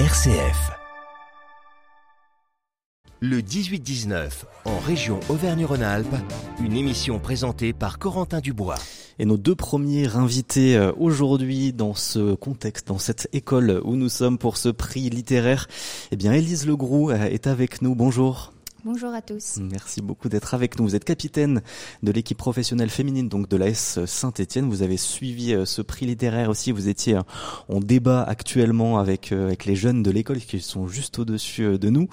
RCF. Le 18-19, en région Auvergne-Rhône-Alpes, une émission présentée par Corentin Dubois. Et nos deux premiers invités euh, aujourd'hui dans ce contexte, dans cette école où nous sommes pour ce prix littéraire, eh bien, Élise Legroux euh, est avec nous. Bonjour. Bonjour à tous. Merci beaucoup d'être avec nous. Vous êtes capitaine de l'équipe professionnelle féminine donc de l'AS Saint-Étienne. Vous avez suivi euh, ce prix littéraire aussi. Vous étiez en débat actuellement avec euh, avec les jeunes de l'école qui sont juste au-dessus euh, de nous.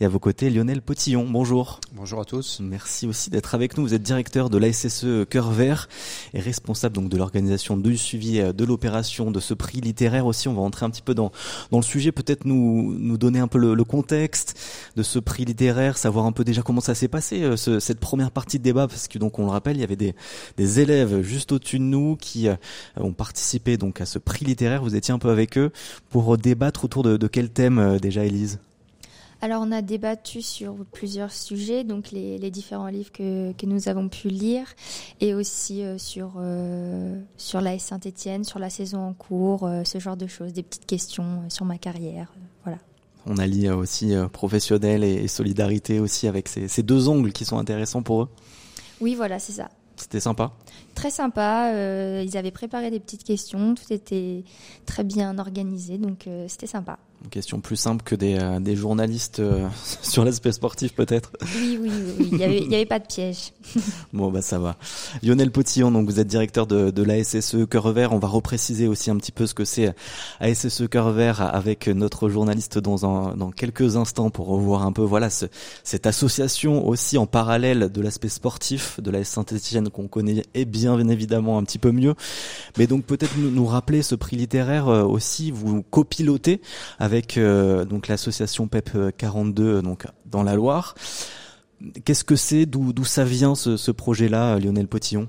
Et à vos côtés, Lionel Potillon. Bonjour. Bonjour à tous. Merci aussi d'être avec nous. Vous êtes directeur de l'ASSE Cœur Vert et responsable donc de l'organisation du suivi de l'opération de ce prix littéraire aussi. On va entrer un petit peu dans dans le sujet. Peut-être nous nous donner un peu le, le contexte de ce prix littéraire voir un peu déjà comment ça s'est passé euh, ce, cette première partie de débat parce que donc on le rappelle il y avait des, élèves juste au-dessus de nous qui euh, ont participé donc à ce prix littéraire. Vous étiez un peu avec eux pour débattre autour de, quel thème euh, déjà Élise? Alors on a débattu sur plusieurs sujets, donc les, différents livres que, que, nous avons pu lire, et aussi sur euh, sur la Saint-Étienne, sur la saison en cours, ce genre de choses, des petites questions sur ma carrière, on allie aussi euh, professionnel et, solidarité aussi avec ces, ces, deux ongles qui sont intéressants pour eux. Oui, voilà, c'est ça. C'était sympa. Très sympa. Euh, ils avaient préparé des petites questions. Tout était très bien organisé, donc euh, c'était sympa. Une question plus simple que des, euh, des journalistes euh, sur l'aspect sportif peut-être. Oui, oui, oui. Il n'y avait, avait, pas de piège. bon, bah ça va. Lionel Potillon, donc vous êtes directeur de, de l'ASSE Cœur Vert. On va repréciser aussi un petit peu ce que c'est ASSE Cœur Vert avec notre journaliste dans, un, dans quelques instants pour revoir un peu voilà ce, cette association aussi en parallèle de l'aspect sportif de la Saint-Etienne qu'on connaît et bien évidemment un petit peu mieux. Mais donc peut-être nous, nous rappeler ce prix littéraire euh, aussi, vous copilotez avec avec euh, donc l'association PEP 42 euh, donc dans la Loire. Qu'est-ce que c'est D'où ça vient ce, ce projet-là, Lionel Potillon?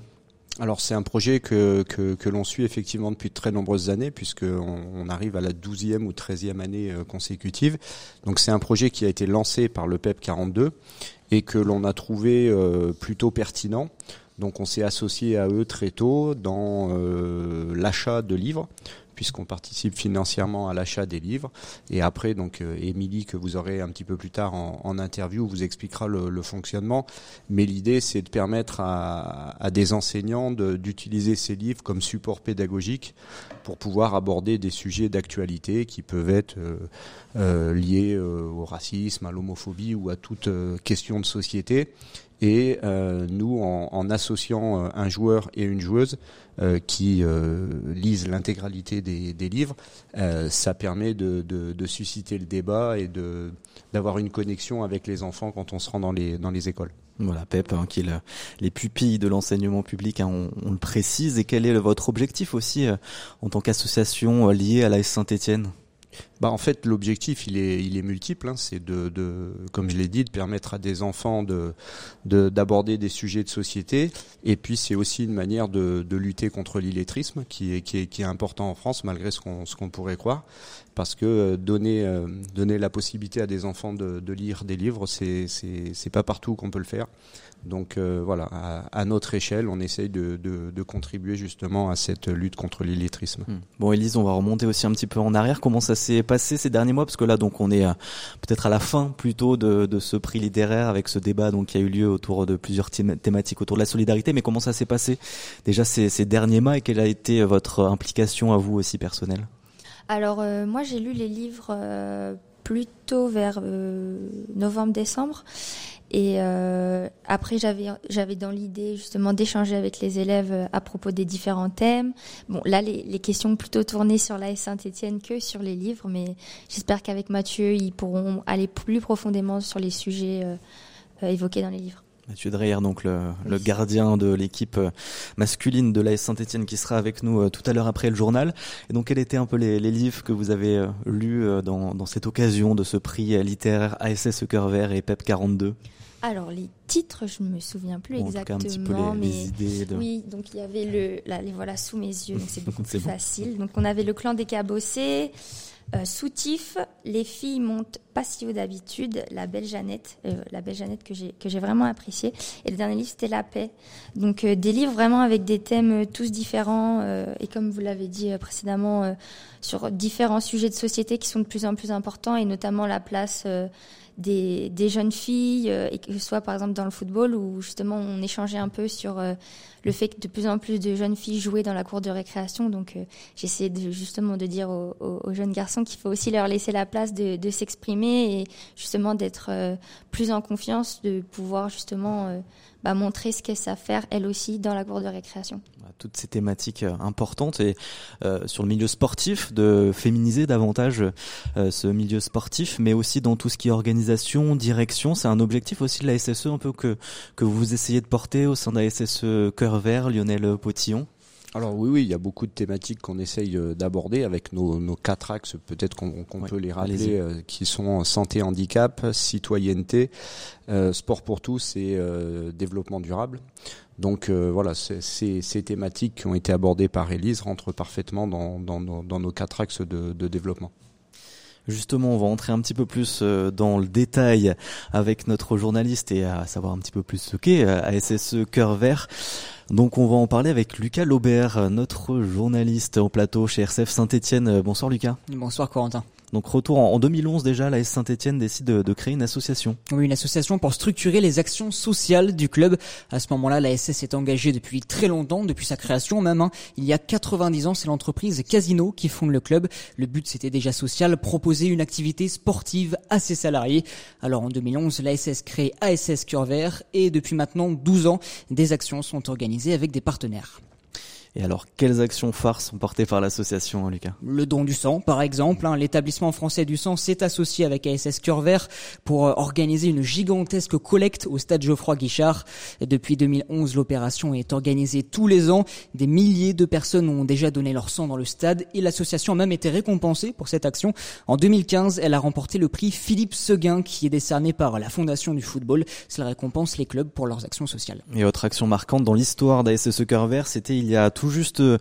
Alors c'est un projet que, que, l'on suit effectivement depuis de très nombreuses années puisqu'on on arrive à la 12e ou 13e année euh, consécutive. Donc c'est un projet qui a été lancé par le PEP 42 et que l'on a trouvé euh, plutôt pertinent. Donc on s'est associé à eux très tôt dans euh, l'achat de livres puisqu'on participe financièrement à l'achat des livres. Et après, donc, euh, Émilie, que vous aurez un petit peu plus tard en, interview, vous expliquera le, fonctionnement. Mais l'idée, c'est de permettre à, à des enseignants d'utiliser ces livres comme support pédagogique pour pouvoir aborder des sujets d'actualité qui peuvent être euh, euh, liés euh, au racisme, à l'homophobie ou à toute euh, question de société. Et euh, nous, en, associant un joueur et une joueuse qui lisent l'intégralité des, livres, ça permet de, susciter le débat et d'avoir une connexion avec les enfants quand on se rend dans les écoles. Voilà, PEP, hein, qui est le, les pupilles de l'enseignement public, hein, on, le précise. Et quel est votre objectif aussi en tant qu'association liée à la Saint-Étienne? Bah en fait l'objectif il est il est multiple hein. c'est de, de comme je l'ai dit de permettre à des enfants de d'aborder des sujets de société et puis c'est aussi une manière de, de lutter contre l'illettrisme qui est, qui est qui est important en France malgré ce qu'on ce pourrait croire parce que euh, donner euh, donner la possibilité à des enfants de, lire des livres c'est c'est c'est pas partout qu'on peut le faire donc euh, voilà, à, à, notre échelle, on essaye de, de, de, contribuer justement à cette lutte contre l'illettrisme. Hmm. Bon, Elise, on va remonter aussi un petit peu en arrière. Comment ça s'est passé ces derniers mois Parce que là, donc, on est peut-être à la fin plutôt de, ce prix littéraire avec ce débat donc qui a eu lieu autour de plusieurs thématiques autour de la solidarité. Mais comment ça s'est passé déjà ces, derniers mois et quelle a été votre implication à vous aussi personnelle? Alors euh, moi, j'ai lu les livres euh, plutôt vers euh, novembre-décembre. Et euh, après, j'avais j'avais dans l'idée justement d'échanger avec les élèves euh, à propos des différents thèmes. Bon, là, les, les questions plutôt tournées sur la Saint-Étienne que sur les livres, mais j'espère qu'avec Mathieu, ils pourront aller plus profondément sur les sujets euh, euh évoqués dans les livres. Mathieu Dreyer, donc le, oui. le gardien de l'équipe masculine de l'AS Saint-Etienne qui sera avec nous tout à l'heure après le journal. Et donc, quels étaient un peu les, les livres que vous avez lus dans, dans, cette occasion de ce prix littéraire ASS Cœur Vert et PEP 42 alors les titres, je ne me souviens plus bon, exactement, les, mais les idées de... oui, donc il y avait le, là les voilà sous mes yeux, donc c'est beaucoup plus facile. Donc on avait le clan des cabossés, Euh, soutif, les filles montent pas si haut d'habitude, la belle Jeannette, euh, la belle Jeannette que j'ai que j'ai vraiment apprécié. Et le dernier livre c'était La paix. Donc euh, des livres vraiment avec des thèmes tous différents et comme vous l'avez dit précédemment sur différents sujets de société qui sont de plus en plus importants et notamment la place des, des, jeunes filles, et que ce soit par exemple dans le football, où justement on échangeait un peu sur le fait que de plus en plus de jeunes filles jouaient dans la cour de récréation. Donc j'essayais de, justement de dire aux, aux, jeunes garçons qu'il faut aussi leur laisser la place de, de s'exprimer et justement d'être plus en confiance, de pouvoir justement montrer ce qu'elles savent faire elles aussi dans la cour de récréation. Toutes ces thématiques euh, importantes et euh, sur le milieu sportif, de féminiser davantage euh, ce milieu sportif, mais aussi dans tout ce qui est organisation, direction, c'est un objectif aussi de la SSE un peu que, que vous essayez de porter au sein de la SSE Cœur Vert, Lionel Potillon alors oui, oui, il y a beaucoup de thématiques qu'on essaye euh, d'aborder avec nos, nos, quatre axes, peut-être qu'on peut les rappeler, euh, qui sont santé, handicap, citoyenneté, euh, sport pour tous et développement durable. Donc voilà, ces, ces thématiques qui ont été abordées par Elise rentrent parfaitement dans, dans, dans nos quatre axes de, de développement. Justement, on va entrer un petit peu plus dans le détail avec notre journaliste et à savoir un petit peu plus ce qu'est ASSE Cœur Vert. Donc on va en parler avec Lucas Laubert, notre journaliste au plateau chez RCF Saint-Etienne. Bonsoir Lucas. Bonsoir Corentin. Donc retour en, 2011 déjà, la Saint-Etienne décide de, créer une association. Une association pour structurer les actions sociales du club. À ce moment-là, la SS est engagée depuis très longtemps, depuis sa création même. Hein. Il y a 90 ans, c'est l'entreprise Casino qui fonde le club. Le but, c'était déjà social, proposer une activité sportive à ses salariés. Alors en 2011, la SS crée ASS Cœur et depuis maintenant 12 ans, des actions sont organisées avec des partenaires. Et alors, quelles actions phares sont portées par l'association, Lucas? Le don du sang, par exemple. Hein. L'établissement français du sang s'est associé avec ASS Cœur Vert pour euh, organiser une gigantesque collecte au stade Geoffroy Guichard. Depuis 2011, l'opération est organisée tous les ans. Des milliers de personnes ont déjà donné leur sang dans le stade et l'association a même été récompensée pour cette action. En 2015, elle a remporté le prix Philippe Seguin qui est décerné par la Fondation du football. Cela récompense les clubs pour leurs actions sociales. Et autre action marquante dans l'histoire d'ASS Cœur Vert, c'était il y a tout juste euh,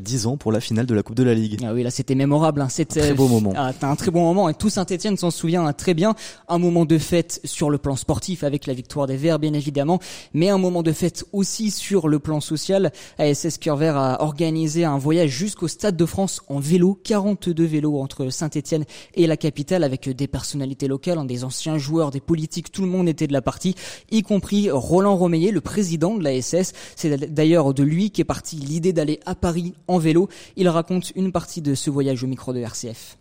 dix ans pour la finale de la Coupe de la Ligue. Ah oui, là c'était mémorable. Hein. C'était un très beau moment. Ah, un très bon moment et tout Saint-Etienne s'en souvient hein, très bien. Un moment de fête sur le plan sportif avec la victoire des Verts bien évidemment, mais un moment de fête aussi sur le plan social. ASS Cœur Vert a organisé un voyage jusqu'au Stade de France en vélo, 42 vélos entre Saint-Etienne et la capitale avec des personnalités locales, hein, des anciens joueurs, des politiques, tout le monde était de la partie, y compris Roland Romeillet, le président de l'ASS. C'est d'ailleurs de lui qu'est partie l'idée d'aller à Paris en vélo. Il raconte une partie de ce voyage au micro de RCF.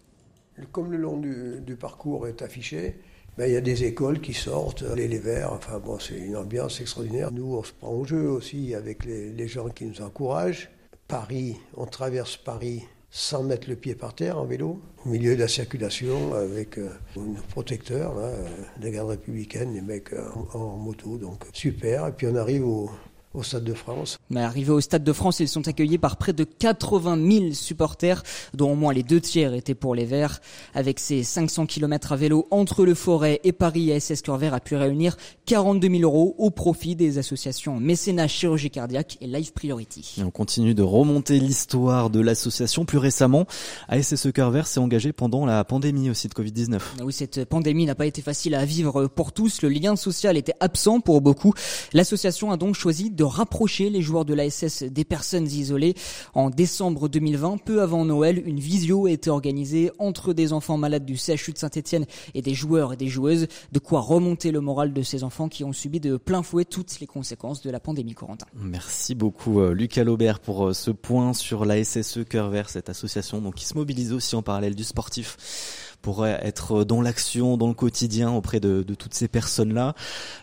Comme le long du, parcours est affiché, ben, il y a des écoles qui sortent, les, les verts, enfin c'est une ambiance extraordinaire. Nous, on se prend au jeu aussi avec les, gens qui nous encouragent. Paris, on traverse Paris sans mettre le pied par terre en vélo, au milieu de la circulation avec euh, un protecteur, là, euh, des gardes républicaines, les mecs euh, en, en, moto, donc super. Et puis on arrive au, au Stade de France. Mais arrivés au Stade de France, ils sont accueillis par près de 80 000 supporters, dont au moins les deux tiers étaient pour les Verts. Avec ses 500 km à vélo entre le Forêt et Paris, ASS Cœur Vert a pu réunir 42 000 euros au profit des associations Mécénat Chirurgie Cardiaque et Life Priority. Et on continue de remonter l'histoire de l'association. Plus récemment, ASS Cœur Vert s'est engagé pendant la pandémie aussi de Covid-19. Oui, cette pandémie n'a pas été facile à vivre pour tous. Le lien social était absent pour beaucoup. L'association a donc choisi de rapprocher les joueurs de l'ASS des personnes isolées. En décembre 2020, peu avant Noël, une visio a été organisée entre des enfants malades du CHU de Saint-Etienne et des joueurs et des joueuses, de quoi remonter le moral de ces enfants qui ont subi de plein fouet toutes les conséquences de la pandémie Corentin. Merci beaucoup euh, Lucas Laubert pour euh, ce point sur la SSE Cœur Vert, cette association donc, qui se mobilise aussi en parallèle du sportif pour être dans l'action, dans le quotidien auprès de, de toutes ces personnes-là.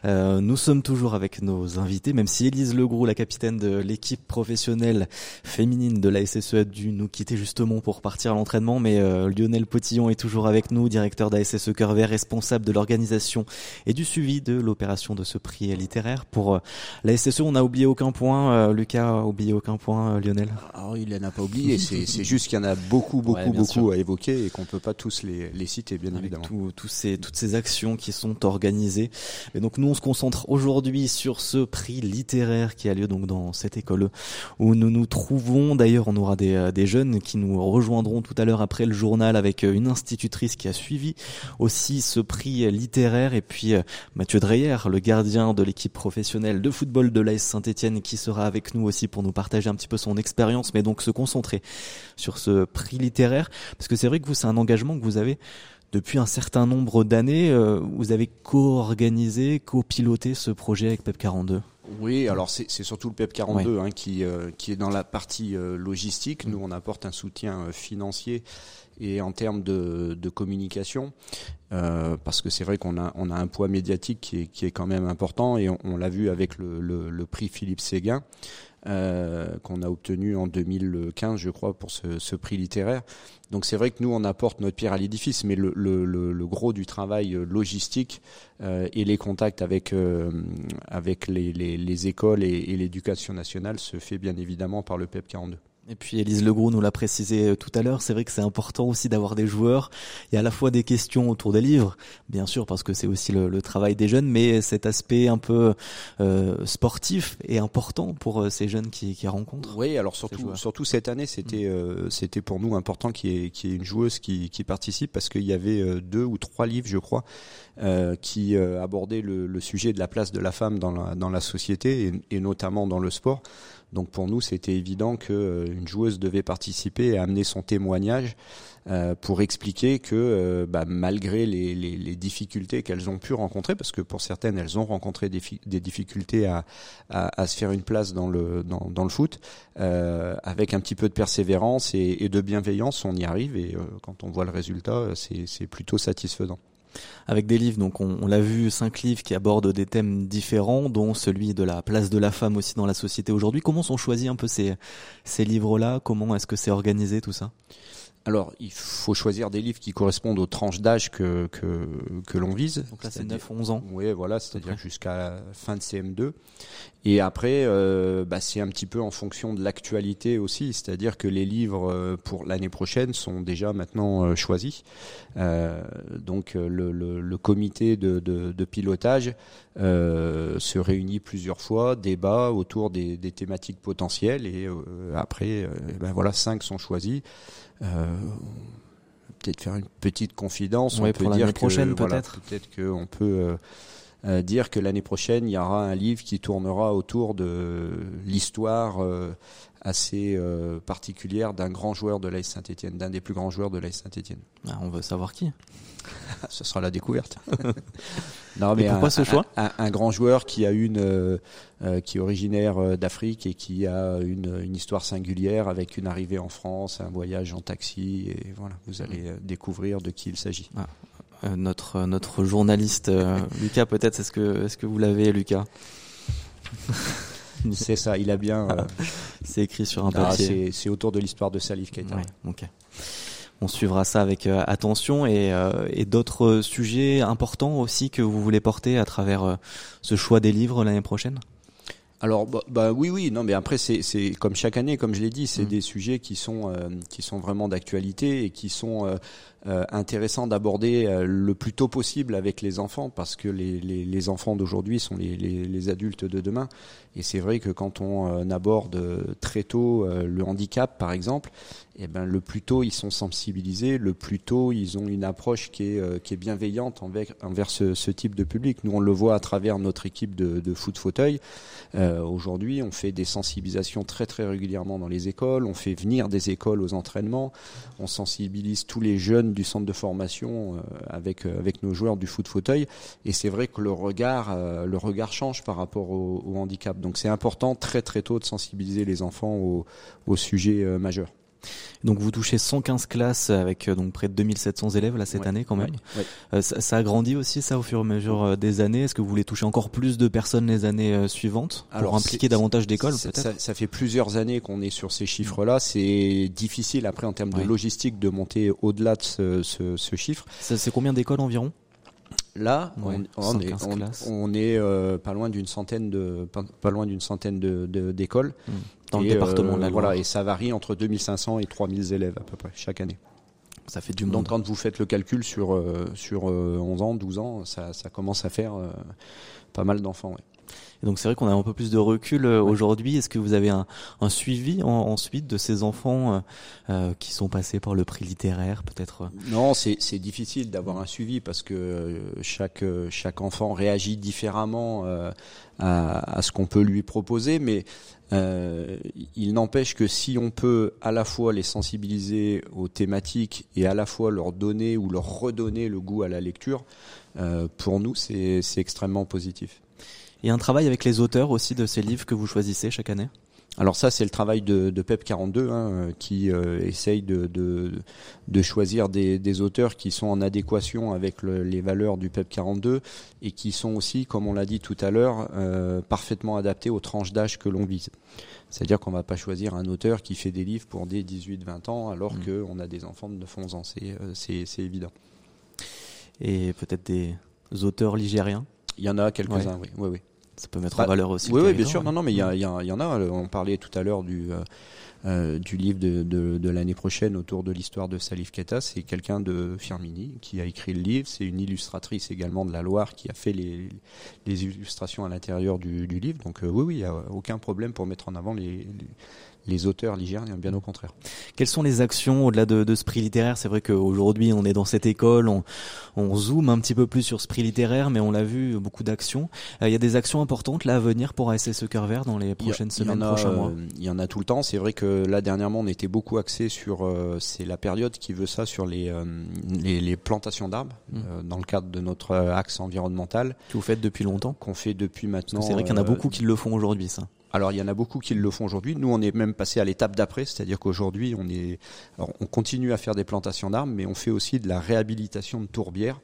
Euh, nous sommes toujours avec nos invités, même si Élise Legroux, la capitaine de l'équipe professionnelle féminine de la SSE, a dû nous quitter justement pour partir à l'entraînement, mais euh, Lionel Potillon est toujours avec nous, directeur d'ASSE Cœur Vert, responsable de l'organisation et du suivi de l'opération de ce prix littéraire. Pour euh, la SSE, on n'a oublié aucun point. Euh, Lucas a oublié aucun point, Lionel? Alors, il n'en a pas oublié, c'est juste qu'il y en a beaucoup, beaucoup, beaucoup à évoquer et qu'on peut pas tous les, les cités, bien avec évidemment. tous ces, toutes ces actions qui sont organisées. Et donc nous, on se concentre aujourd'hui sur ce prix littéraire qui a lieu donc dans cette école où nous nous trouvons. D'ailleurs, on aura des, des jeunes qui nous rejoindront tout à l'heure après le journal avec une institutrice qui a suivi aussi ce prix littéraire et puis Mathieu Dreyer, le gardien de l'équipe professionnelle de football de l'AS Saint-Etienne qui sera avec nous aussi pour nous partager un petit peu son expérience, mais donc se concentrer sur ce prix littéraire parce que c'est vrai que vous, c'est un engagement que vous avez depuis un certain nombre d'années. Euh, vous avez co-organisé, co-piloté ce projet avec PEP 42. Oui, alors c'est surtout le PEP 42 hein, qui, euh, qui est dans la partie euh, logistique. Nous, on apporte un soutien financier et en termes de, de communication, parce que c'est vrai qu'on a, on a un poids médiatique qui est, qui est quand même important et on, on l'a vu avec le, le, le prix Philippe Séguin. Euh, qu'on a obtenu en 2015, je crois, pour ce, prix littéraire. Donc c'est vrai que nous, on apporte notre pierre à l'édifice, mais le, le, gros du travail euh, logistique euh, et les contacts avec, avec les, les, les, écoles et, et l'éducation nationale se fait bien évidemment par le PEP 42. Et puis Elise Legroux nous l'a précisé euh, tout à l'heure, c'est vrai que c'est important aussi d'avoir des joueurs. Il y a à la fois des questions autour des livres, bien sûr, parce que c'est aussi le, le, travail des jeunes, mais cet aspect un peu euh, sportif est important pour euh, ces jeunes qui, qui rencontrent. Oui, alors surtout, surtout cette année, c'était mmh. euh, c'était pour nous important qu'il y, ait, qu'il y ait une joueuse qui, qui participe, parce qu'il y avait euh, deux ou trois livres, je crois, euh, qui abordaient le, le, sujet de la place de la femme dans la, dans la société, et, et notamment dans le sport. Donc pour nous, c'était évident qu'une euh, joueuse devait participer et amener son témoignage euh, pour expliquer que euh, bah, malgré les, difficultés qu'elles ont pu rencontrer, parce que pour certaines, elles ont rencontré des, difficultés à, se faire une place dans le, foot, avec un petit peu de persévérance et, de bienveillance, on y arrive. Et quand on voit le résultat, c'est plutôt satisfaisant avec des livres. Donc on, on l'a vu, cinq livres qui abordent des thèmes différents, dont celui de la place de la femme aussi dans la société aujourd'hui. Comment sont choisis un peu ces, ces livres-là? Comment est-ce que c'est organisé tout ça? Alors, il faut choisir des livres qui correspondent aux tranches d'âge que, que, que l'on vise. Donc là, c'est 9-11 ans. Oui, voilà, c'est-à-dire jusqu'à la fin de CM2. Et après, euh, bah, c'est un petit peu en fonction de l'actualité aussi, c'est-à-dire que les livres euh, pour l'année prochaine sont déjà maintenant euh, choisis. Euh, donc, le, le, le, comité de, de, de pilotage euh, se réunit plusieurs fois, débat autour des, des thématiques potentielles, et après, ben voilà, cinq sont choisis. Euh, peut-être faire une petite confidence. Ouais, on peut pour dire prochaine voilà, peut-être. Peut-être qu'on peut, euh, dire que l'année prochaine il y aura un livre qui tournera autour de l'histoire euh, assez euh, particulière d'un grand joueur de l'AS Saint-Etienne, d'un des plus grands joueurs de l'AS Saint-Etienne. Ah, on veut savoir qui. Ce sera la découverte. non, mais, mais pourquoi un, ce choix? un, un, grand joueur qui a une, qui est originaire d'Afrique et qui a une, une, histoire singulière avec une arrivée en France, un voyage en taxi et voilà, vous allez euh, découvrir de qui il s'agit. Ah. Euh, notre notre journaliste euh, Lucas peut-être est-ce que est-ce que vous l'avez Lucas c'est ça il a bien euh... c'est écrit sur un papier. ah, c'est autour de l'histoire de Salif Keita. Ouais, ok. On suivra ça avec euh, attention et, euh, et d'autres sujets importants aussi que vous voulez porter à travers euh, ce choix des livres l'année prochaine? Alors bah, bah, oui oui non mais après c'est c'est comme chaque année comme je l'ai dit c'est mmh. des sujets qui sont euh, qui sont vraiment d'actualité et qui sont euh, euh, intéressants d'aborder euh, le plus tôt possible avec les enfants parce que les les, les enfants d'aujourd'hui sont les, les, adultes de demain. Et c'est vrai que quand on euh, aborde très tôt euh, le handicap par exemple et eh ben le plus tôt ils sont sensibilisés le plus tôt ils ont une approche qui est qui est bienveillante envers envers ce, ce type de public. Nous on le voit à travers notre équipe de, de foot fauteuil. Euh, aujourd'hui, on fait des sensibilisations très très régulièrement dans les écoles, on fait venir des écoles aux entraînements, on sensibilise tous les jeunes du centre de formation euh, avec euh, avec nos joueurs du foot fauteuil. Et c'est vrai que le regard euh, change par rapport au, handicap. Donc c'est important très très tôt de sensibiliser les enfants au, au sujet majeur. Donc vous touchez 115 classes avec euh, donc près de 2700 élèves là cette ouais, année quand même. Ouais, ouais. Euh, ça, ça, a grandi aussi ça au fur et à mesure euh, des années. Est-ce que vous voulez toucher encore plus de personnes les années suivantes pour Alors, impliquer davantage d'écoles peut-être? ça, ça, fait plusieurs années qu'on est sur ces chiffres-là. C'est difficile après en termes de logistique de monter au-delà de ce, ce, ce chiffre. C'est combien d'écoles environ? Là, ouais, on, on, est, on, on, est, euh, pas loin d'une centaine de pas, pas loin d'une centaine de d'écoles mmh. Dans et, le département euh, de la Voilà, et ça varie entre 2500 et 3000 élèves à peu près chaque année. Ça fait du Donc monde. quand vous faites le calcul sur euh, sur euh, 11 ans, 12 ans, ça, ça commence à faire euh, pas mal d'enfants. Ouais. Et donc c'est vrai qu'on a un peu plus de recul euh, aujourd'hui. Est-ce que vous avez un, un suivi en- ensuite de ces enfants euh, euh, qui sont passés par le prix littéraire, peut-être euh, Non, c'est difficile d'avoir un suivi parce que euh, chaque euh, chaque enfant réagit différemment euh, à, à ce qu'on peut lui proposer, mais euh, il n'empêche que si on peut à la fois les sensibiliser aux thématiques et à la fois leur donner ou leur redonner le goût à la lecture, euh, pour nous c'est c'est extrêmement positif. Et un travail avec les auteurs aussi de ces livres que vous choisissez chaque année? Alors ça, c'est le travail de, de PEP 42 hein, euh, qui euh, essaye de, de, de choisir des, des auteurs qui sont en adéquation avec le- les valeurs du PEP 42 et qui sont aussi, comme on l'a dit tout à l'heure, euh, parfaitement adaptés aux tranches d'âge que l'on vise. C'est-à-dire qu'on va pas choisir un auteur qui fait des livres pour des 18-20 ans alors Mm. qu'on a des enfants de 9-11 ans. C'est euh, c'est évident. et peut-être des auteurs ligériens? Il y en a quelques-uns, oui. oui, oui. Ça peut mettre Bah, en valeur aussi. Oui, bien sûr. ouais. Non, non, mais il y, en a. On parlait tout à l'heure du euh, euh, du livre de, de, de l'année prochaine autour de l'histoire de Salif Keita. C'est quelqu'un de Firmini qui a écrit le livre. C'est une illustratrice également de la Loire qui a fait les, les illustrations à l'intérieur du, du livre. Donc euh, oui, oui, il n'y a aucun problème pour mettre en avant les, les, les auteurs ligériens, bien au contraire. Quelles sont les actions au-delà de, de ce prix littéraire? C'est vrai qu'aujourd'hui, on est dans cette école, on, on zoome un petit peu plus sur ce prix littéraire, mais on l'a vu, beaucoup d'actions. Euh, Il y a des actions importantes là à venir pour ASSE Cœur Vert dans les prochaines a- semaines, il y en a, prochains mois? euh, Il y en a tout le temps. C'est vrai que là dernièrement, on était beaucoup axé sur. euh, c'est la période qui veut ça sur les euh, les, les plantations d'arbres Mm. euh, dans le cadre de notre axe environnemental Que vous faites depuis longtemps qu'on fait depuis maintenant. c'est vrai qu'il y en a beaucoup qui le font aujourd'hui, ça. Alors il y en a beaucoup qui le font aujourd'hui. Nous, on est même passé à l'étape d'après, c'est-à-dire qu'aujourd'hui, on est, on continue à faire des plantations d'arbres, mais on fait aussi de la réhabilitation de tourbières.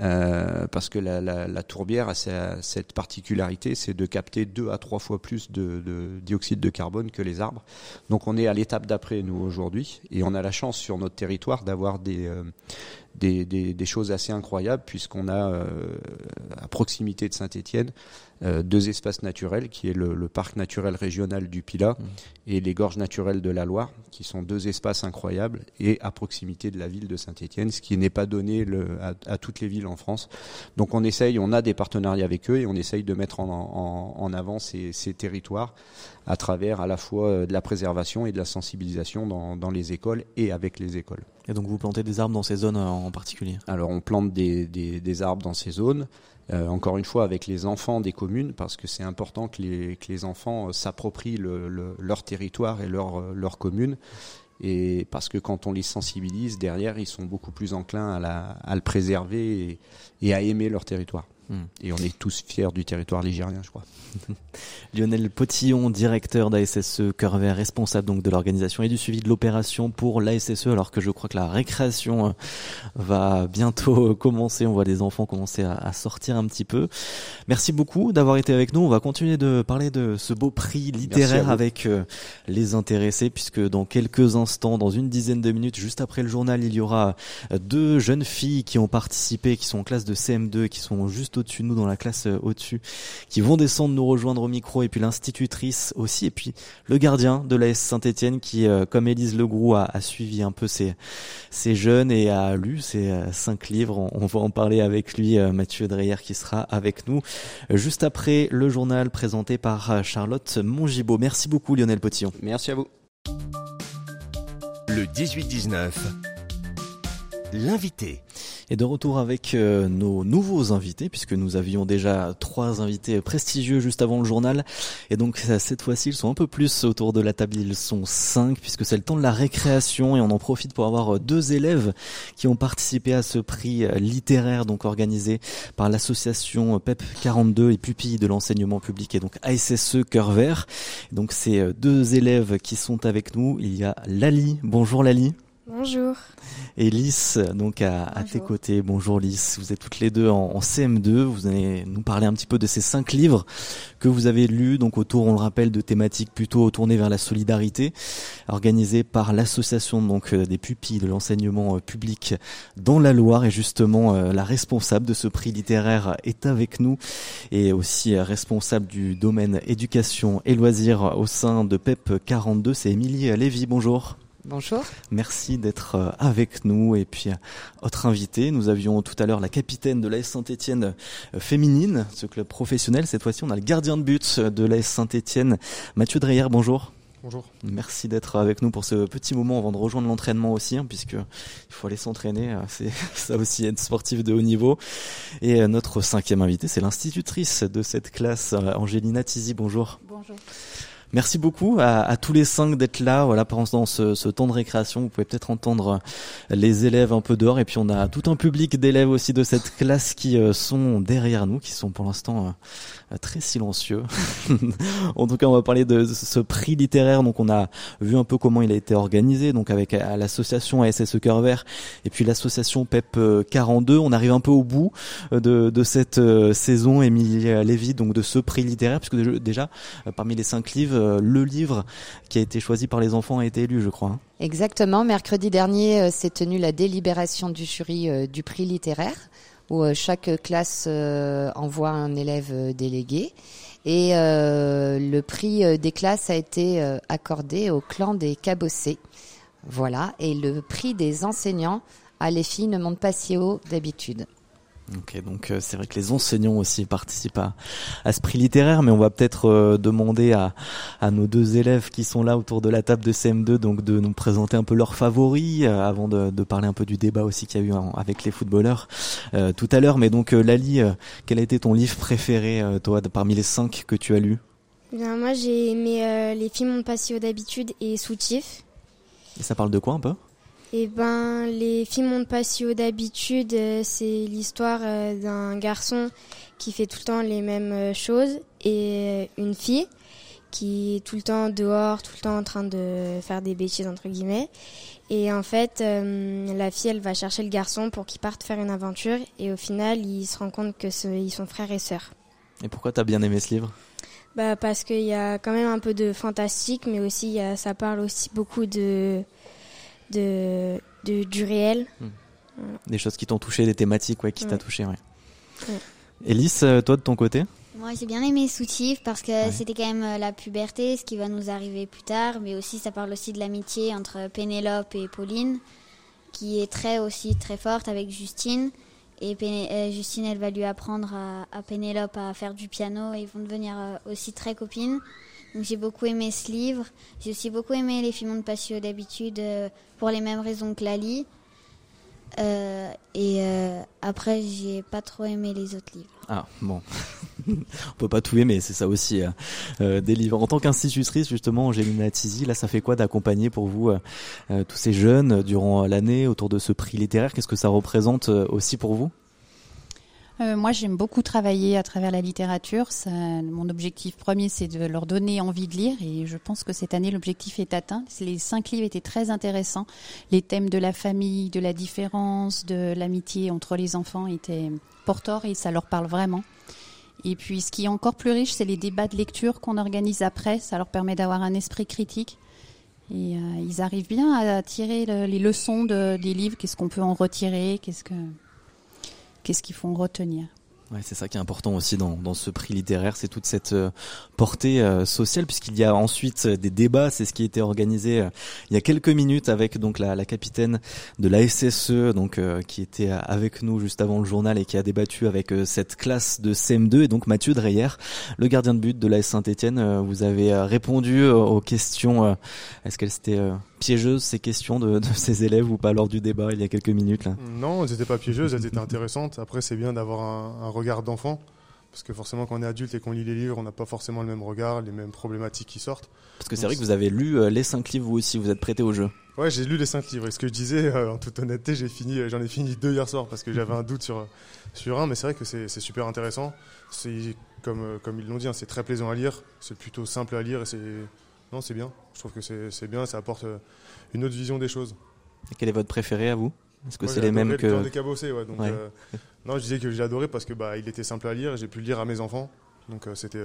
Euh, parce que la, la, la tourbière a cette particularité, c'est de capter deux à trois fois plus de, de dioxyde de carbone que les arbres. Donc on est à l'étape d'après nous aujourd'hui, et on a la chance sur notre territoire d'avoir des, euh, des, des, des choses assez incroyables puisqu'on a euh, à proximité de Saint-Étienne euh, deux espaces naturels qui est le, le parc naturel régional du Pilat Mmh. et les gorges naturelles de la Loire qui sont deux espaces incroyables et à proximité de la ville de Saint-Étienne ce qui n'est pas donné le, à, à toutes les villes en France. Donc on essaye on a des partenariats avec eux et on essaye de mettre en, en, en avant ces, ces territoires à travers à la fois euh, de la préservation et de la sensibilisation dans, dans les écoles et avec les écoles. Et donc vous plantez des arbres dans ces zones euh, en particulier? Alors on plante des, des, des arbres dans ces zones, encore une fois avec les enfants des communes, parce que c'est important que les, que les enfants euh, s'approprient le, le- leur territoire et leur, euh, leur commune. Et parce que quand on les sensibilise, derrière, ils sont beaucoup plus enclins à, la, à le préserver et à aimer leur territoire. Hmm. Et on est tous fiers du territoire ligérien, je crois. Lionel Potillon, directeur d'ASSE Cœur Vert, responsable donc de l'organisation et du suivi de l'opération pour l'ASSE, alors que je crois que la récréation euh, va bientôt commencer. On voit les enfants commencer à, à sortir un petit peu. Merci beaucoup d'avoir été avec nous. On va continuer de parler de ce beau prix littéraire avec euh, les intéressés, puisque dans quelques instants, dans une dizaine de minutes, juste après le journal, il y aura euh, deux jeunes filles qui ont participé, qui sont en classe de CM2, qui sont juste au-dessus de nous, dans la classe euh, au-dessus, qui vont descendre nous rejoindre au micro, et puis l'institutrice aussi, et puis le gardien de l'AS Saint-Etienne qui, euh, comme Élise Legroux, a, a suivi un peu ces, ces jeunes et a lu ces euh, cinq livres. On, on va en parler avec lui, euh, Mathieu Dreyer, qui sera avec nous juste après le journal présenté par Charlotte Mongibaud. Merci beaucoup Lionel Potillon. Merci à vous. Le 18-19. L'invité. Et de retour avec euh, nos nouveaux invités, puisque nous avions déjà trois invités prestigieux juste avant le journal. Et donc euh, cette fois-ci, ils sont un peu plus autour de la table. Ils sont cinq, puisque c'est le temps de la récréation. Et on en profite pour avoir euh, deux élèves qui ont participé à ce prix littéraire, donc organisé par l'association PEP 42 et pupilles de l'enseignement public, et donc ASSE Cœur Vert. Et donc euh, deux élèves qui sont avec nous. Il y a Lali. Bonjour Lali. Bonjour. Et Lys, donc à, à tes côtés. Bonjour Lys, vous êtes toutes les deux en, en CM2. Vous allez nous parler un petit peu de ces cinq livres que vous avez lus, donc autour, on le rappelle, de thématiques plutôt tournées vers la solidarité, organisées par l'association donc euh, des pupilles de l'enseignement euh, public dans la Loire. Et justement, euh, la responsable de ce prix littéraire est avec nous et aussi responsable du domaine éducation et loisirs au sein de PEP 42. C'est Émilie Lévy. Bonjour. Bonjour. Merci d'être euh, avec nous. Et puis, euh, autre invité, nous avions tout à l'heure la capitaine de l'AS Saint-Etienne euh, féminine, ce club professionnel. Cette fois-ci, on a le gardien de but de l'AS Saint-Etienne, Mathieu Dreyer. Bonjour. Bonjour. Merci d'être avec nous pour ce petit moment avant de rejoindre l'entraînement aussi, hein, puisque il faut aller s'entraîner. C'est ça aussi être sportif de haut niveau. Et notre cinquième invité, c'est l'institutrice de cette classe, Angélina Tizi. Bonjour. Bonjour. Merci beaucoup à, tous les cinq d'être là. Voilà, pendant ce, ce, temps de récréation, vous pouvez peut-être entendre les élèves un peu dehors, et puis on a tout un public d'élèves aussi de cette classe qui euh, sont derrière nous, qui sont pour l'instant euh, très silencieux. en tout cas, on va parler de ce prix littéraire. Donc, on a vu un peu comment il a été organisé, donc avec l'association ASSE Cœur Vert et puis l'association PEP 42. On arrive un peu au bout de, de cette saison, Émilie Lévy, donc de ce prix littéraire, puisque déjà parmi les cinq livres euh, le livre qui a été choisi par les enfants a été élu, je crois. Hein. Exactement. Mercredi dernier euh, s'est tenue la délibération du jury euh, du prix littéraire, où chaque classe envoie un élève délégué. Et le prix des classes a été accordé au clan des cabossés. Voilà. Et le prix des enseignants à les filles ne monte pas si haut d'habitude. Ok, donc euh, c'est vrai que les enseignants aussi participent à, à ce prix littéraire, mais on va peut-être euh, demander à, à, nos deux élèves qui sont là autour de la table de CM2 donc de nous présenter un peu leurs favoris euh, avant de, de, parler un peu du débat aussi qu'il y a eu avec les footballeurs tout à l'heure. Mais donc Lali, quel a été ton livre préféré toi parmi les cinq que tu as lus? Bien, moi j'ai aimé Les pas si haut d'habitude et Soutif. Et ça parle de quoi un peu? Eh ben, les films montent pas si haut d'habitude. Euh, c'est l'histoire euh, d'un garçon qui fait tout le temps les mêmes euh, choses et une fille qui est tout le temps dehors, tout le temps en train de faire des bêtises entre guillemets. Et en fait, la fille, elle va chercher le garçon pour qu'il parte faire une aventure. Et au final, il se rend compte que ils sont frères et sœurs. Et pourquoi t'as bien aimé ce livre? Bah parce qu'il y a quand même un peu de fantastique, mais aussi ça parle aussi beaucoup de de, du réel. Hmm. Des choses qui t'ont touché, des thématiques ouais, qui t'a touché. Ouais. Elise, euh, toi de ton côté moi, j'ai bien aimé Soutif parce que c'était quand même euh, la puberté, ce qui va nous arriver plus tard, mais aussi ça parle aussi de l'amitié entre Pénélope et Pauline, qui est très aussi très forte avec Justine. Et euh, Justine, elle va lui apprendre à, à, Pénélope à faire du piano et ils vont devenir aussi très copines. J'ai beaucoup aimé ce livre. J'ai aussi beaucoup aimé Les films de Passio d'habitude euh, pour les mêmes raisons que Lali. Euh, et euh, après, j'ai pas trop aimé les autres livres. Ah bon, on peut pas tout aimer, c'est ça aussi. Des livres. En tant qu'institutrice, justement, Angélina Tizi, là, ça fait quoi d'accompagner pour vous tous ces jeunes durant l'année autour de ce prix littéraire? Qu'est-ce que ça représente aussi pour vous? Euh, moi, j'aime beaucoup travailler à travers la littérature. Mon objectif premier, c'est de leur donner envie de lire. Et je pense que cette année, l'objectif est atteint. Les cinq livres étaient très intéressants. Les thèmes de la famille, de la différence, de l'amitié entre les enfants étaient porteurs et ça leur parle vraiment. Et puis, ce qui est encore plus riche, c'est les débats de lecture qu'on organise après. Ça leur permet d'avoir un esprit critique. Et euh, ils arrivent bien à tirer les leçons de, des livres. Qu'est-ce qu'on peut en retirer? Qu'est-ce que qu'est-ce qu'ils font retenir. C'est ça qui est important aussi dans, ce prix littéraire, c'est toute cette euh, portée euh, sociale, puisqu'il y a ensuite des débats. C'est ce qui a été organisé euh, il y a quelques minutes avec donc la, capitaine de la SSE, donc qui était avec nous juste avant le journal et qui a débattu avec cette classe de CM2 et donc Mathieu Dreyer, le gardien de but de la Saint-Étienne. vous avez répondu aux questions. Est-ce qu'elle c'était piégeuses ces questions de, de, ces élèves ou pas lors du débat il y a quelques minutes là Non, elles n'étaient pas piégeuses, elles étaient intéressantes. Après, c'est bien d'avoir un, un, regard d'enfant. Parce que forcément, quand on est adulte et qu'on lit les livres, on n'a pas forcément le même regard, les mêmes problématiques qui sortent. Parce que c'est vrai que vous avez lu euh, les cinq livres, vous aussi, vous êtes prêté au jeu. Ouais, j'ai lu les cinq livres. Et ce que je disais, euh, en toute honnêteté, j'ai fini, j'en ai fini deux hier soir parce que j'avais un doute sur, sur un. Mais c'est vrai que c'est super intéressant. C'est comme, euh, comme ils l'ont dit, hein, c'est très plaisant à lire. C'est plutôt simple à lire et c'est non, c'est bien. Je trouve que c'est bien, ça apporte euh, une autre vision des choses. Et quel est votre préféré à vous? Est-ce que c'est les mêmes que le des cabossés, ouais, donc, euh, non, je disais que j'ai adoré parce que bah il était simple à lire, j'ai pu le lire à mes enfants. Donc euh, c'était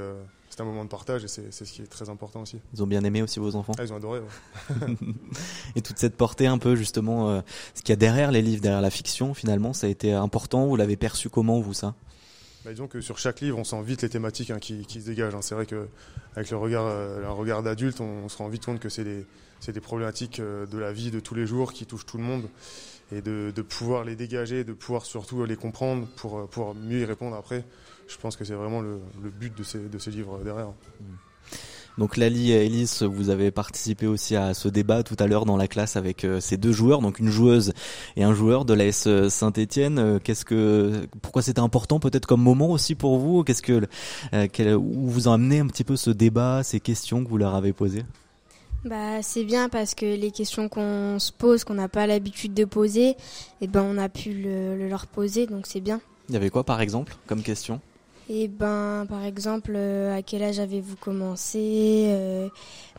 un moment de partage et c'est ce qui est très important aussi. Ils ont bien aimé aussi vos enfants? Ah, Ils ont adoré. Ouais. et toute cette portée un peu justement, ce qu'il y a derrière les livres, derrière la fiction finalement, ça a été important? Vous l'avez perçu comment vous ça? Bah, disons que sur chaque livre, on sent vite les thématiques hein, qui, qui, se dégagent. Hein. C'est vrai que avec le regard, euh, regard d'adulte, on, se rend vite compte que c'est des, des, problématiques euh, de la vie de tous les jours qui touchent tout le monde. Et de, de pouvoir les dégager, de pouvoir surtout les comprendre pour euh, mieux y répondre après, je pense que c'est vraiment le, le, but de ces, de ces livres derrière. Mmh. Donc Lali et Elise, vous avez participé aussi à ce débat tout à l'heure dans la classe avec euh, ces deux joueurs, donc une joueuse et un joueur de l'AS Saint-Étienne. Euh, qu'est-ce que, pourquoi c'était important peut-être comme moment aussi pour vous? Qu'est-ce que, euh, où vous en amenez un petit peu ce débat, ces questions que vous leur avez posées? Bah, c'est bien parce que les questions qu'on se pose, qu'on n'a pas l'habitude de poser, et eh ben on a pu le leur poser, donc c'est bien. Il y avait quoi par exemple comme question? Et eh ben, par exemple, euh, à quel âge avez-vous commencé euh,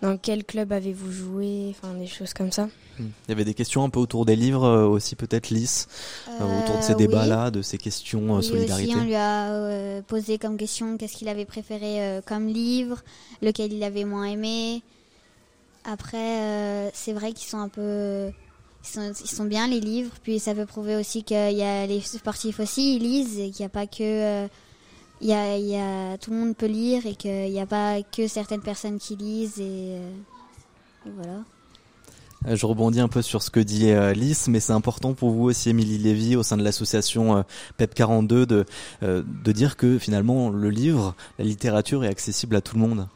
Dans quel club avez-vous joué Enfin, des choses comme ça. Hmm. Il y avait des questions un peu autour des livres euh, aussi, peut-être lisses, autour de ces débats-là, de ces questions oui, solidarité. Aussi, on lui a posé comme question qu'est-ce qu'il avait préféré comme livre, lequel il avait moins aimé. Après, c'est vrai qu'ils sont un peu ils sont, ils sont, bien les livres, puis ça peut prouver aussi qu'il y a les sportifs aussi, ils lisent, et qu'il n'y a pas que y a, y a, tout le monde peut lire et qu'il n'y a pas que certaines personnes qui lisent et, euh, voilà. Euh, je rebondis un peu sur ce que dit euh, Lys, mais c'est important pour vous aussi, Émilie Lévy, au sein de l'association euh, PEP 42, de, de dire que finalement le livre, la littérature est accessible à tout le monde.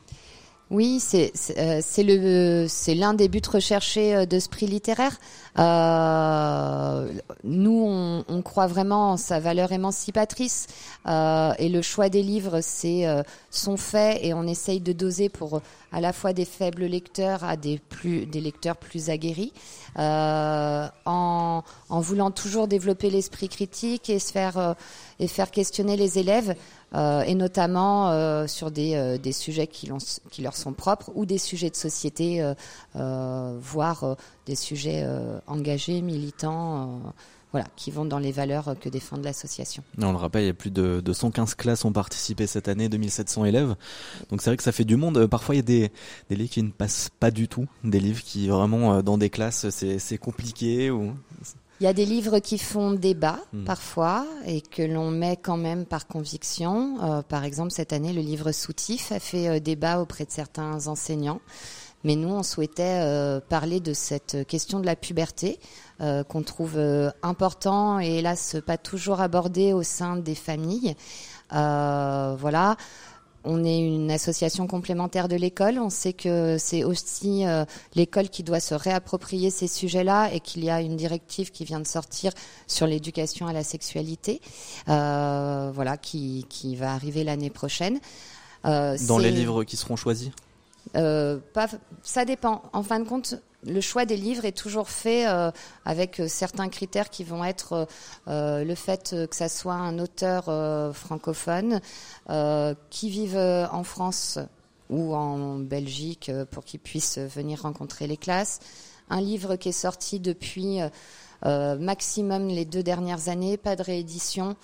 Oui, c'est c'est le c'est l'un des buts recherchés de ce littéraire. Euh, nous, on, croit vraiment en sa valeur émancipatrice euh, et le choix des livres, c'est euh, son fait et on essaye de doser pour à la fois des faibles lecteurs à des plus des lecteurs plus aguerris, euh, en, en, voulant toujours développer l'esprit critique et se faire euh, et faire questionner les élèves. Euh, et notamment euh, sur des, euh, des sujets qui, qui, leur sont propres ou des sujets de société, voire des sujets engagés, militants voilà, qui vont dans les valeurs que défend l'association. On le rappelle, il y a plus de, de 115 classes ont participé cette année, 2700 élèves. Donc c'est vrai que ça fait du monde. Parfois, il y a des, des livres qui ne passent pas du tout, des livres qui vraiment dans des classes c'est compliqué ou il y a des livres qui font débat hmm. parfois et que l'on met quand même par conviction. Euh, par exemple, cette année, le livre Soutif a fait euh, débat auprès de certains enseignants. Mais nous, on souhaitait euh, parler de cette question de la puberté qu'on trouve important et hélas pas toujours abordée au sein des familles. voilà on est une association complémentaire de l'école. On sait que c'est aussi euh, l'école qui doit se réapproprier ces sujets-là et qu'il y a une directive qui vient de sortir sur l'éducation à la sexualité, euh, voilà, qui, va arriver l'année prochaine. Euh, Dans les livres qui seront choisis pas, Ça dépend. En fin de compte, le choix des livres est toujours fait euh, avec euh, certains critères qui vont être euh, le fait que ça soit un auteur francophone qui vive en France ou en Belgique pour qu'il puisse venir rencontrer les classes, un livre qui est sorti depuis maximum les deux dernières années, pas de réédition.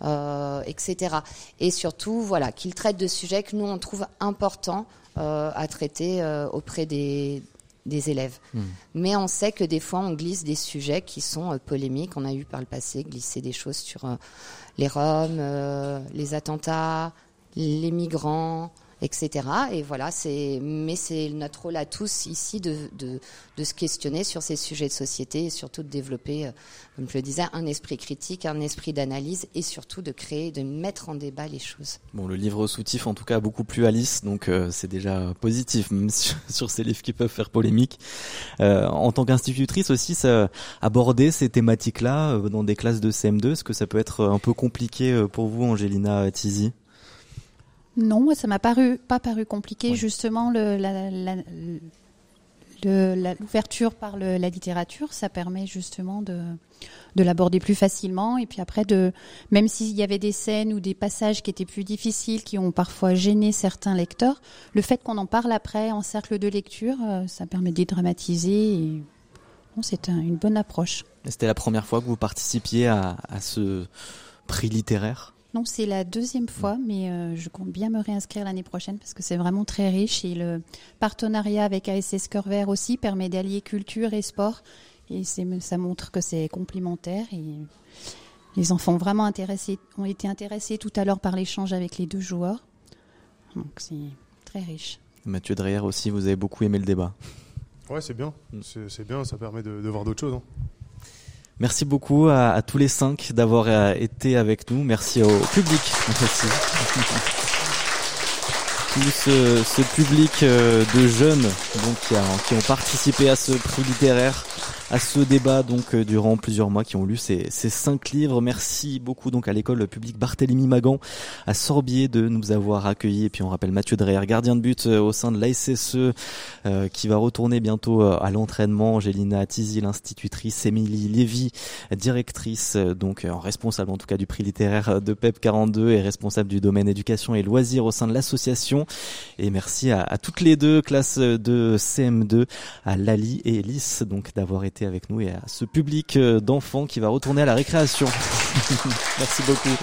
Etc. Et surtout, voilà, qu'il traite de sujets que nous on trouve importants à traiter auprès des, des élèves. Hmm. Mais on sait que des fois, on glisse des sujets qui sont euh, polémiques. On a eu par le passé glisser des choses sur euh, les Roms, euh, les attentats, les migrants, etc. Et voilà, c'est, mais c'est notre rôle à tous ici de, de, de, se questionner sur ces sujets de société et surtout de développer, euh, comme je le disais, un esprit critique, un esprit d'analyse et surtout de créer, de mettre en débat les choses. Bon, le livre soutif, en tout cas, beaucoup plus Alice, donc euh, c'est déjà positif, même sur, ces livres qui peuvent faire polémique. Euh, en tant qu'institutrice aussi, ça, aborder ces thématiques-là euh, dans des classes de CM2, est-ce que ça peut être un peu compliqué pour vous, Angelina Tizi non, ça m'a paru pas paru compliqué. Justement, l'ouverture par la littérature, ça permet justement de, de l'aborder plus facilement. Et puis après, de, même s'il y avait des scènes ou des passages qui étaient plus difficiles, qui ont parfois gêné certains lecteurs, le fait qu'on en parle après en cercle de lecture, euh, ça permet de dédramatiser. Et... c'est une bonne approche. C'était la première fois que vous participiez à ce prix littéraire? C'est la deuxième fois, mais euh, je compte bien me réinscrire l'année prochaine parce que c'est vraiment très riche et le partenariat avec ASS Cœur Vert aussi permet d'allier culture et sport et ça montre que c'est complémentaire et Les enfants ont vraiment intéressé, ont été intéressés tout à l'heure par l'échange avec les deux joueurs. Donc c'est très riche. Mathieu Dreyer aussi, vous avez beaucoup aimé le débat. Ouais, c'est bien. C'est bien, ça permet de, voir d'autres choses. Hein. Merci beaucoup à, tous les cinq d'avoir euh, été avec nous. Merci au public aussi. Tout ce, public euh, de jeunes qui ont participé à ce prix littéraire à ce débat donc euh, durant plusieurs mois qui ont lu ces, ces cinq livres. Merci beaucoup donc à l'école publique Barthélemy Magan à Sorbier de nous avoir accueillis et puis on rappelle Mathieu Dreyer, gardien de but euh, au sein de l'ASSE euh, qui va retourner bientôt à l'entraînement. Angelina Tizi, l'institutrice, Émilie Lévy, directrice donc responsable en tout cas du prix littéraire de PEP 42 et responsable du domaine éducation et loisirs au sein de l'association. Et merci à, à toutes les deux classes de CM2, à Lali et Lys donc d'avoir été avec nous et à ce public euh, d'enfants qui va retourner à la récréation. Merci beaucoup.